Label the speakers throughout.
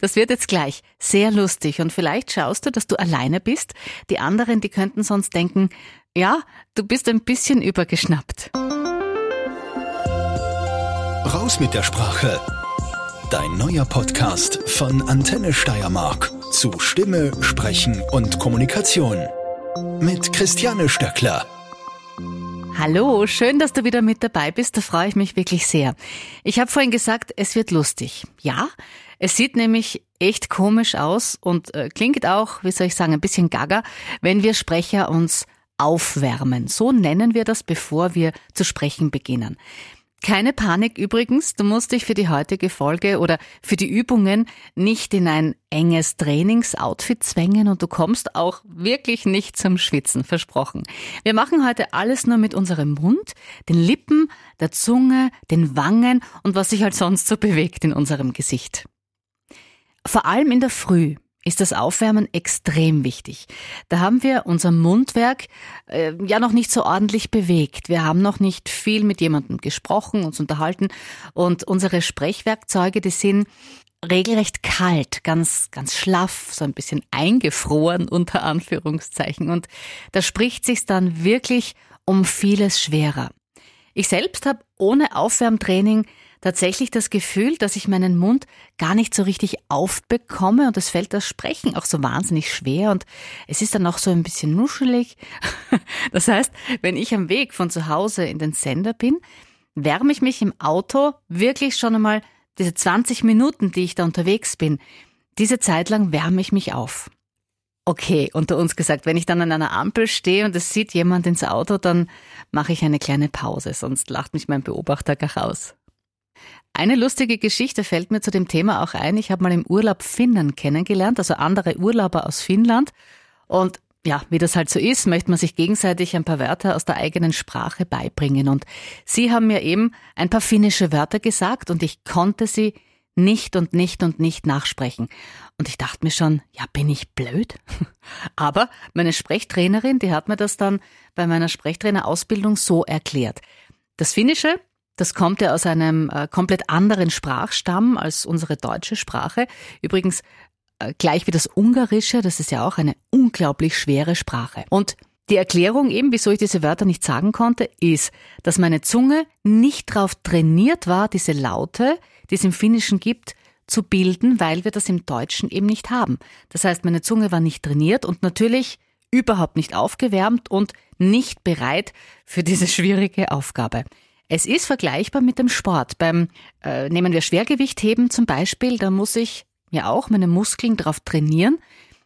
Speaker 1: Das wird jetzt gleich sehr lustig und vielleicht schaust du, dass du alleine bist. Die anderen, die könnten sonst denken, ja, du bist ein bisschen übergeschnappt.
Speaker 2: Raus mit der Sprache. Dein neuer Podcast von Antenne Steiermark zu Stimme, Sprechen und Kommunikation. Mit Christiane Stöckler.
Speaker 1: Hallo, schön, dass du wieder mit dabei bist. Da freue ich mich wirklich sehr. Ich habe vorhin gesagt, es wird lustig. Ja, es sieht nämlich echt komisch aus und äh, klingt auch, wie soll ich sagen, ein bisschen gaga, wenn wir Sprecher uns aufwärmen. So nennen wir das, bevor wir zu sprechen beginnen. Keine Panik übrigens, du musst dich für die heutige Folge oder für die Übungen nicht in ein enges Trainingsoutfit zwängen und du kommst auch wirklich nicht zum Schwitzen, versprochen. Wir machen heute alles nur mit unserem Mund, den Lippen, der Zunge, den Wangen und was sich halt sonst so bewegt in unserem Gesicht. Vor allem in der Früh ist das Aufwärmen extrem wichtig. Da haben wir unser Mundwerk äh, ja noch nicht so ordentlich bewegt. Wir haben noch nicht viel mit jemandem gesprochen, uns unterhalten und unsere Sprechwerkzeuge, die sind regelrecht kalt, ganz, ganz schlaff, so ein bisschen eingefroren unter Anführungszeichen. Und da spricht sich dann wirklich um vieles schwerer. Ich selbst habe ohne Aufwärmtraining tatsächlich das Gefühl, dass ich meinen Mund gar nicht so richtig aufbekomme und es fällt das Sprechen auch so wahnsinnig schwer und es ist dann auch so ein bisschen nuschelig. Das heißt, wenn ich am Weg von zu Hause in den Sender bin, wärme ich mich im Auto wirklich schon einmal diese 20 Minuten, die ich da unterwegs bin, diese Zeit lang wärme ich mich auf. Okay, unter uns gesagt, wenn ich dann an einer Ampel stehe und es sieht jemand ins Auto, dann mache ich eine kleine Pause, sonst lacht mich mein Beobachter gar raus. Eine lustige Geschichte fällt mir zu dem Thema auch ein. Ich habe mal im Urlaub Finnen kennengelernt, also andere Urlauber aus Finnland. Und ja, wie das halt so ist, möchte man sich gegenseitig ein paar Wörter aus der eigenen Sprache beibringen. Und sie haben mir eben ein paar finnische Wörter gesagt und ich konnte sie nicht und nicht und nicht nachsprechen. Und ich dachte mir schon, ja, bin ich blöd? Aber meine Sprechtrainerin, die hat mir das dann bei meiner Sprechtrainerausbildung so erklärt. Das Finnische das kommt ja aus einem äh, komplett anderen Sprachstamm als unsere deutsche Sprache. Übrigens äh, gleich wie das Ungarische, das ist ja auch eine unglaublich schwere Sprache. Und die Erklärung eben, wieso ich diese Wörter nicht sagen konnte, ist, dass meine Zunge nicht darauf trainiert war, diese Laute, die es im Finnischen gibt, zu bilden, weil wir das im Deutschen eben nicht haben. Das heißt, meine Zunge war nicht trainiert und natürlich überhaupt nicht aufgewärmt und nicht bereit für diese schwierige Aufgabe. Es ist vergleichbar mit dem Sport. Beim äh, nehmen wir Schwergewichtheben zum Beispiel, da muss ich ja auch meine Muskeln darauf trainieren,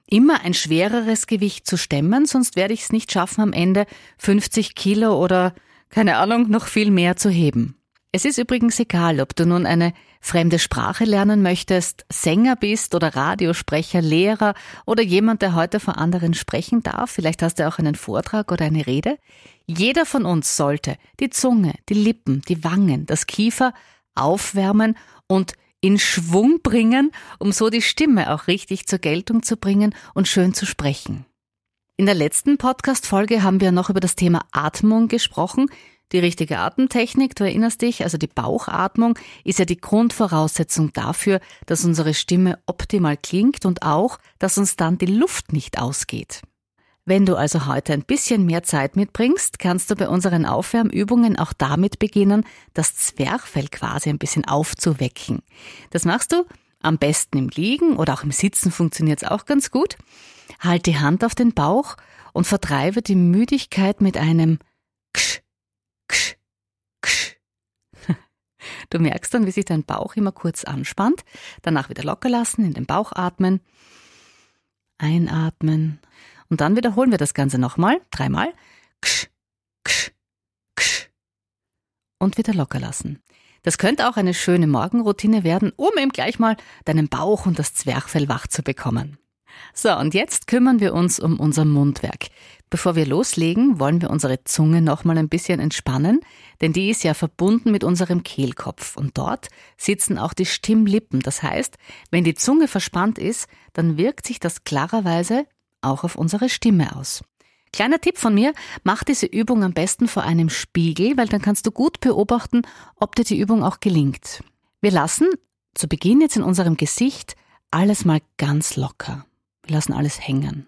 Speaker 1: immer ein schwereres Gewicht zu stemmen, sonst werde ich es nicht schaffen, am Ende 50 Kilo oder keine Ahnung noch viel mehr zu heben. Es ist übrigens egal, ob du nun eine fremde Sprache lernen möchtest, Sänger bist oder Radiosprecher, Lehrer oder jemand, der heute vor anderen sprechen darf. Vielleicht hast du auch einen Vortrag oder eine Rede. Jeder von uns sollte die Zunge, die Lippen, die Wangen, das Kiefer aufwärmen und in Schwung bringen, um so die Stimme auch richtig zur Geltung zu bringen und schön zu sprechen. In der letzten Podcast-Folge haben wir noch über das Thema Atmung gesprochen. Die richtige Atemtechnik, du erinnerst dich, also die Bauchatmung, ist ja die Grundvoraussetzung dafür, dass unsere Stimme optimal klingt und auch, dass uns dann die Luft nicht ausgeht. Wenn du also heute ein bisschen mehr Zeit mitbringst, kannst du bei unseren Aufwärmübungen auch damit beginnen, das Zwerchfell quasi ein bisschen aufzuwecken. Das machst du am besten im Liegen oder auch im Sitzen funktioniert es auch ganz gut. Halt die Hand auf den Bauch und vertreibe die Müdigkeit mit einem Ksch, Ksch, Ksch. Du merkst dann, wie sich dein Bauch immer kurz anspannt, danach wieder locker lassen, in den Bauch atmen, einatmen und dann wiederholen wir das Ganze nochmal, dreimal. Ksch, ksch, ksch. Und wieder locker lassen. Das könnte auch eine schöne Morgenroutine werden, um eben gleich mal deinen Bauch und das Zwerchfell wach zu bekommen. So, und jetzt kümmern wir uns um unser Mundwerk. Bevor wir loslegen, wollen wir unsere Zunge nochmal ein bisschen entspannen, denn die ist ja verbunden mit unserem Kehlkopf und dort sitzen auch die Stimmlippen. Das heißt, wenn die Zunge verspannt ist, dann wirkt sich das klarerweise auch auf unsere Stimme aus. Kleiner Tipp von mir, mach diese Übung am besten vor einem Spiegel, weil dann kannst du gut beobachten, ob dir die Übung auch gelingt. Wir lassen zu Beginn jetzt in unserem Gesicht alles mal ganz locker. Wir lassen alles hängen.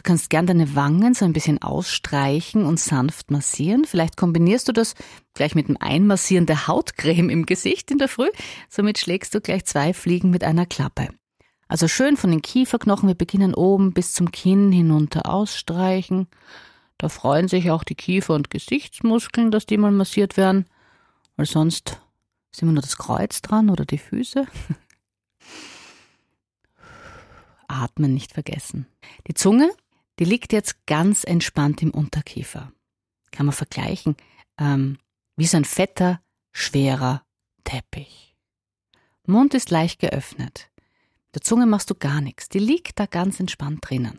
Speaker 1: Du kannst gern deine Wangen so ein bisschen ausstreichen und sanft massieren. Vielleicht kombinierst du das gleich mit dem Einmassieren der Hautcreme im Gesicht in der Früh. Somit schlägst du gleich zwei Fliegen mit einer Klappe. Also schön von den Kieferknochen, wir beginnen oben bis zum Kinn hinunter ausstreichen. Da freuen sich auch die Kiefer- und Gesichtsmuskeln, dass die mal massiert werden, weil sonst ist immer nur das Kreuz dran oder die Füße. Atmen nicht vergessen. Die Zunge, die liegt jetzt ganz entspannt im Unterkiefer. Kann man vergleichen, ähm, wie so ein fetter, schwerer Teppich. Mund ist leicht geöffnet. Der Zunge machst du gar nichts, die liegt da ganz entspannt drinnen.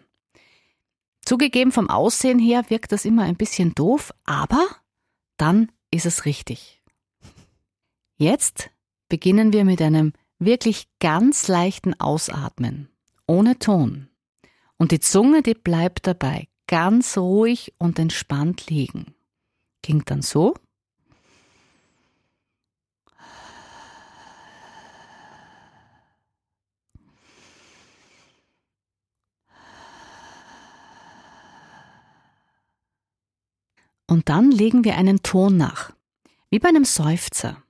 Speaker 1: Zugegeben, vom Aussehen her wirkt das immer ein bisschen doof, aber dann ist es richtig. Jetzt beginnen wir mit einem wirklich ganz leichten Ausatmen, ohne Ton. Und die Zunge, die bleibt dabei ganz ruhig und entspannt liegen. Klingt dann so. Und dann legen wir einen Ton nach, wie bei einem Seufzer.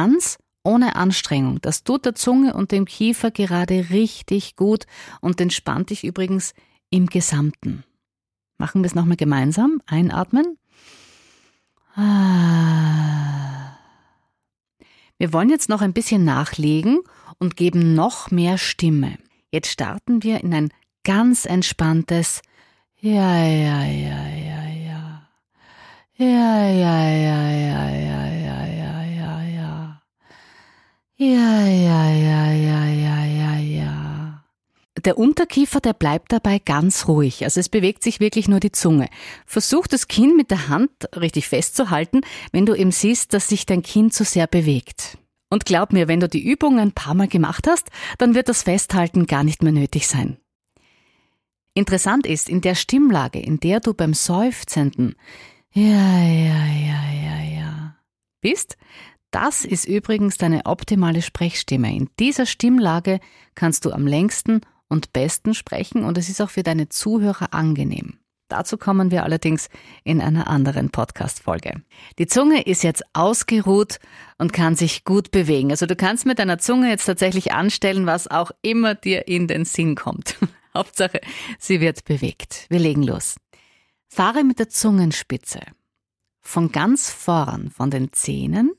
Speaker 1: Ganz ohne Anstrengung. Das tut der Zunge und dem Kiefer gerade richtig gut und entspannt dich übrigens im Gesamten. Machen wir es nochmal gemeinsam. Einatmen. Ah. Wir wollen jetzt noch ein bisschen nachlegen und geben noch mehr Stimme. Jetzt starten wir in ein ganz entspanntes Ja, ja, ja, ja, ja. Ja, ja, ja, ja, ja, ja. Ja, ja, ja, ja, ja, ja, ja. Der Unterkiefer, der bleibt dabei ganz ruhig. Also es bewegt sich wirklich nur die Zunge. Versuch das Kinn mit der Hand richtig festzuhalten, wenn du eben siehst, dass sich dein Kinn zu sehr bewegt. Und glaub mir, wenn du die Übung ein paar Mal gemacht hast, dann wird das Festhalten gar nicht mehr nötig sein. Interessant ist, in der Stimmlage, in der du beim Seufzenden ja, ja, ja, ja, ja bist, das ist übrigens deine optimale Sprechstimme. In dieser Stimmlage kannst du am längsten und besten sprechen und es ist auch für deine Zuhörer angenehm. Dazu kommen wir allerdings in einer anderen Podcast-Folge. Die Zunge ist jetzt ausgeruht und kann sich gut bewegen. Also du kannst mit deiner Zunge jetzt tatsächlich anstellen, was auch immer dir in den Sinn kommt. Hauptsache, sie wird bewegt. Wir legen los. Fahre mit der Zungenspitze von ganz vorn, von den Zähnen,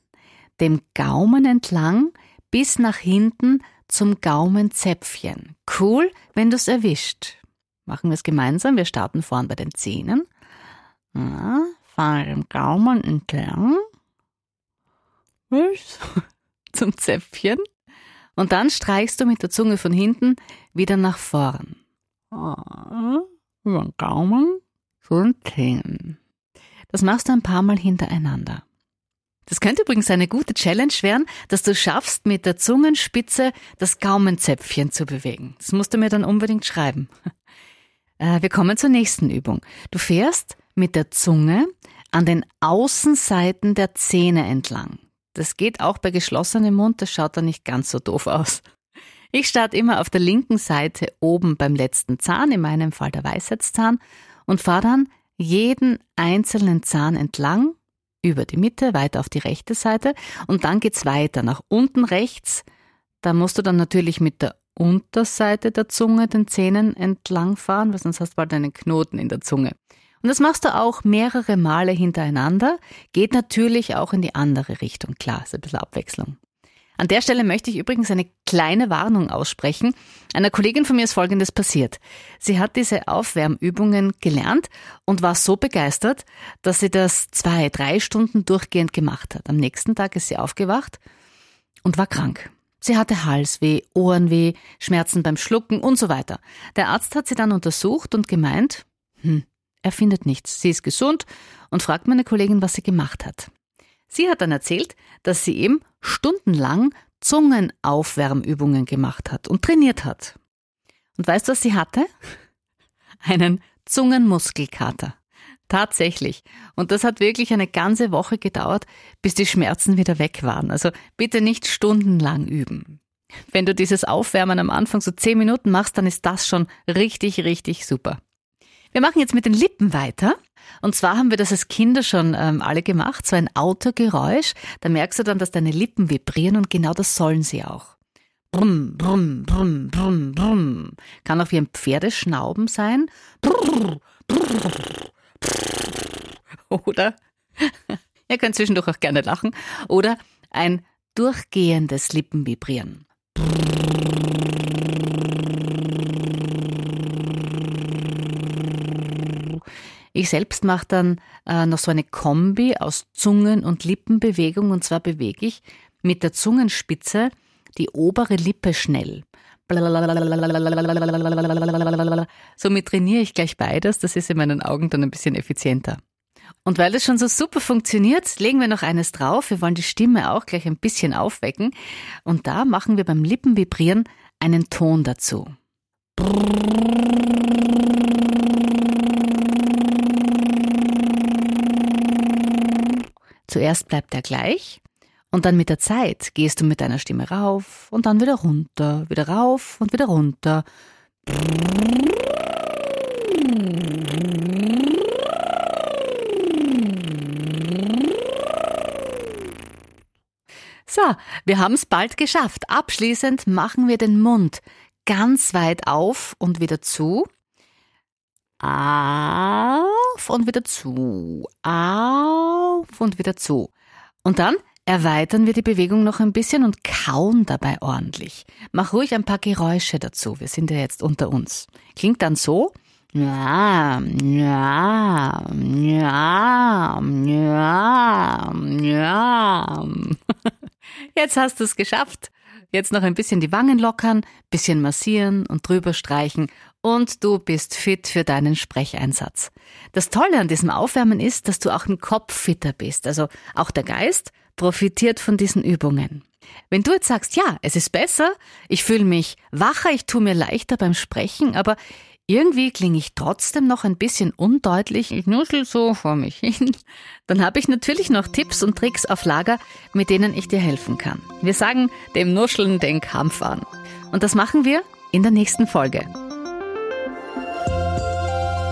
Speaker 1: dem Gaumen entlang bis nach hinten zum Gaumenzäpfchen. Cool, wenn du's erwischt. Machen wir es gemeinsam. Wir starten vorn bei den Zähnen. Ja, fahren den Gaumen entlang. Zum Zäpfchen. Und dann streichst du mit der Zunge von hinten wieder nach vorn. Über den Gaumen zu den. Das machst du ein paar Mal hintereinander. Das könnte übrigens eine gute Challenge werden, dass du schaffst, mit der Zungenspitze das Gaumenzäpfchen zu bewegen. Das musst du mir dann unbedingt schreiben. Äh, wir kommen zur nächsten Übung. Du fährst mit der Zunge an den Außenseiten der Zähne entlang. Das geht auch bei geschlossenem Mund, das schaut dann nicht ganz so doof aus. Ich starte immer auf der linken Seite oben beim letzten Zahn, in meinem Fall der Weisheitszahn, und fahre dann jeden einzelnen Zahn entlang, über die Mitte, weiter auf die rechte Seite, und dann geht's weiter nach unten rechts. Da musst du dann natürlich mit der Unterseite der Zunge den Zähnen entlangfahren, weil sonst hast du bald einen Knoten in der Zunge. Und das machst du auch mehrere Male hintereinander, geht natürlich auch in die andere Richtung. Klar, ist ein bisschen Abwechslung. An der Stelle möchte ich übrigens eine kleine Warnung aussprechen. Einer Kollegin von mir ist Folgendes passiert. Sie hat diese Aufwärmübungen gelernt und war so begeistert, dass sie das zwei, drei Stunden durchgehend gemacht hat. Am nächsten Tag ist sie aufgewacht und war krank. Sie hatte Halsweh, Ohrenweh, Schmerzen beim Schlucken und so weiter. Der Arzt hat sie dann untersucht und gemeint, hm, er findet nichts. Sie ist gesund und fragt meine Kollegin, was sie gemacht hat. Sie hat dann erzählt, dass sie eben stundenlang Zungenaufwärmübungen gemacht hat und trainiert hat. Und weißt du, was sie hatte? Einen Zungenmuskelkater. Tatsächlich. Und das hat wirklich eine ganze Woche gedauert, bis die Schmerzen wieder weg waren. Also bitte nicht stundenlang üben. Wenn du dieses Aufwärmen am Anfang so zehn Minuten machst, dann ist das schon richtig, richtig super. Wir machen jetzt mit den Lippen weiter. Und zwar haben wir das als Kinder schon ähm, alle gemacht, so ein Autogeräusch. Da merkst du dann, dass deine Lippen vibrieren und genau das sollen sie auch. Brumm, brumm, brumm, brumm, brumm. Kann auch wie ein Pferdeschnauben sein. Brrr, brrr, brrr. Oder, ihr könnt zwischendurch auch gerne lachen, oder ein durchgehendes Lippenvibrieren. Ich selbst mache dann äh, noch so eine Kombi aus Zungen- und Lippenbewegung und zwar bewege ich mit der Zungenspitze die obere Lippe schnell. Somit trainiere ich gleich beides, das ist in meinen Augen dann ein bisschen effizienter. Und weil das schon so super funktioniert, legen wir noch eines drauf. Wir wollen die Stimme auch gleich ein bisschen aufwecken. Und da machen wir beim Lippenvibrieren einen Ton dazu. Zuerst bleibt er gleich und dann mit der Zeit gehst du mit deiner Stimme rauf und dann wieder runter, wieder rauf und wieder runter. So, wir haben es bald geschafft. Abschließend machen wir den Mund ganz weit auf und wieder zu. Auf und wieder zu. Auf und wieder zu. Und dann erweitern wir die Bewegung noch ein bisschen und kauen dabei ordentlich. Mach ruhig ein paar Geräusche dazu. Wir sind ja jetzt unter uns. Klingt dann so. Ja, ja, ja, ja, ja. Jetzt hast du es geschafft. Jetzt noch ein bisschen die Wangen lockern, bisschen massieren und drüber streichen und du bist fit für deinen Sprecheinsatz. Das Tolle an diesem Aufwärmen ist, dass du auch im Kopf fitter bist. Also auch der Geist profitiert von diesen Übungen. Wenn du jetzt sagst, ja, es ist besser, ich fühle mich wacher, ich tue mir leichter beim Sprechen, aber irgendwie klinge ich trotzdem noch ein bisschen undeutlich, ich nuschel so vor mich hin. Dann habe ich natürlich noch Tipps und Tricks auf Lager, mit denen ich dir helfen kann. Wir sagen dem Nuscheln den Kampf an. Und das machen wir in der nächsten Folge.